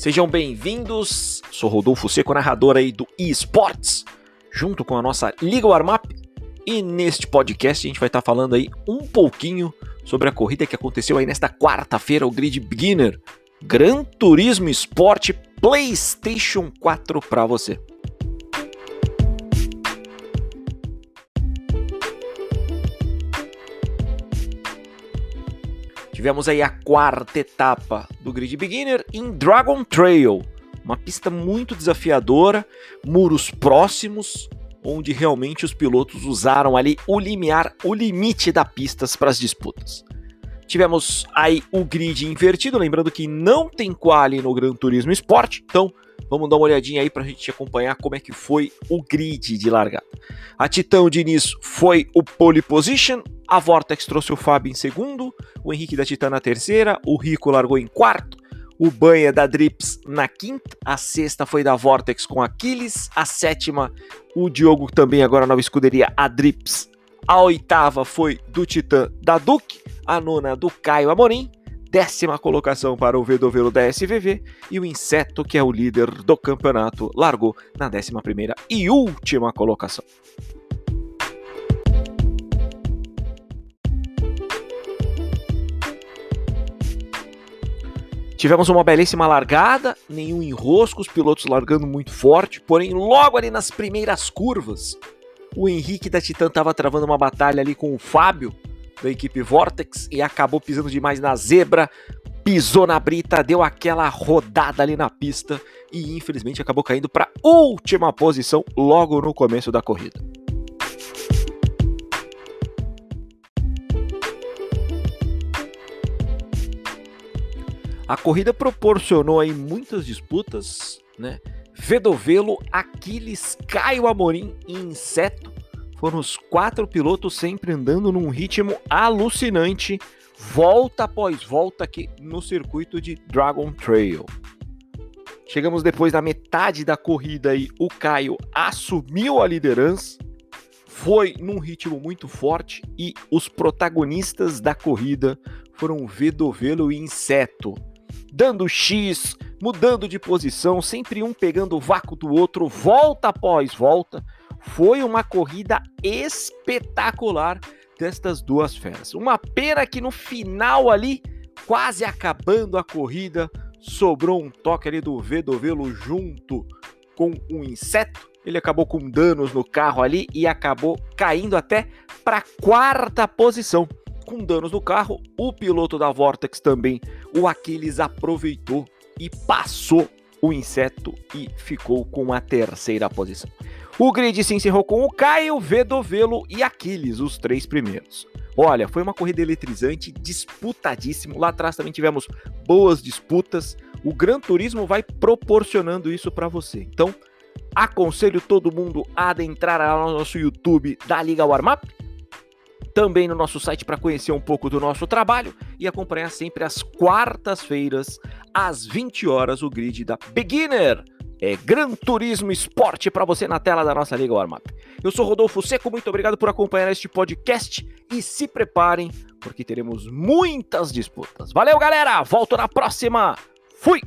Sejam bem-vindos. Sou Rodolfo Seco, narrador aí do eSports, junto com a nossa Liga Warmap. E neste podcast a gente vai estar falando aí um pouquinho sobre a corrida que aconteceu aí nesta quarta-feira, o Grid Beginner, Gran Turismo Sport PlayStation 4 para você. Tivemos aí a quarta etapa do Grid Beginner em Dragon Trail, uma pista muito desafiadora, muros próximos, onde realmente os pilotos usaram ali o limiar, o limite da pistas para as disputas. Tivemos aí o grid invertido, lembrando que não tem quali no Gran Turismo Sport, então vamos dar uma olhadinha aí para a gente acompanhar como é que foi o grid de largada. A Titão de início foi o pole position, a Vortex trouxe o Fábio em segundo, o Henrique da Titã na terceira, o Rico largou em quarto, o Banha da Drips na quinta, a sexta foi da Vortex com Aquiles, a sétima, o Diogo também agora na escuderia, a Drips. A oitava foi do Titã da Duke, a nona do Caio Amorim, décima colocação para o Vedovelo da SVV e o Inseto, que é o líder do campeonato, largou na décima primeira e última colocação. Tivemos uma belíssima largada, nenhum enrosco, os pilotos largando muito forte, porém logo ali nas primeiras curvas, o Henrique da Titan estava travando uma batalha ali com o Fábio da equipe Vortex e acabou pisando demais na zebra, pisou na brita, deu aquela rodada ali na pista e infelizmente acabou caindo para última posição logo no começo da corrida. A corrida proporcionou aí muitas disputas, né? Vedovelo, Aquiles, Caio Amorim e Inseto foram os quatro pilotos sempre andando num ritmo alucinante, volta após volta aqui no circuito de Dragon Trail. Chegamos depois da metade da corrida e o Caio assumiu a liderança, foi num ritmo muito forte e os protagonistas da corrida foram Vedovelo e Inseto dando X, mudando de posição, sempre um pegando o vácuo do outro, volta após volta. Foi uma corrida espetacular destas duas feras. Uma pena que no final ali, quase acabando a corrida, sobrou um toque ali do Vedovelo junto com um inseto. Ele acabou com danos no carro ali e acabou caindo até para quarta posição com danos no carro. O piloto da Vortex também, o Aquiles, aproveitou e passou o inseto e ficou com a terceira posição. O grid se encerrou com o Caio, Vedovelo e Aquiles, os três primeiros. Olha, foi uma corrida eletrizante, disputadíssimo. Lá atrás também tivemos boas disputas. O Gran Turismo vai proporcionando isso para você. Então, aconselho todo mundo a adentrar ao nosso YouTube da Liga Warmap também no nosso site para conhecer um pouco do nosso trabalho e acompanhar sempre às quartas-feiras, às 20 horas, o grid da Beginner. É Gran Turismo Esporte para você na tela da nossa Liga Warm Up. Eu sou Rodolfo Seco, muito obrigado por acompanhar este podcast e se preparem, porque teremos muitas disputas. Valeu, galera! Volto na próxima! Fui!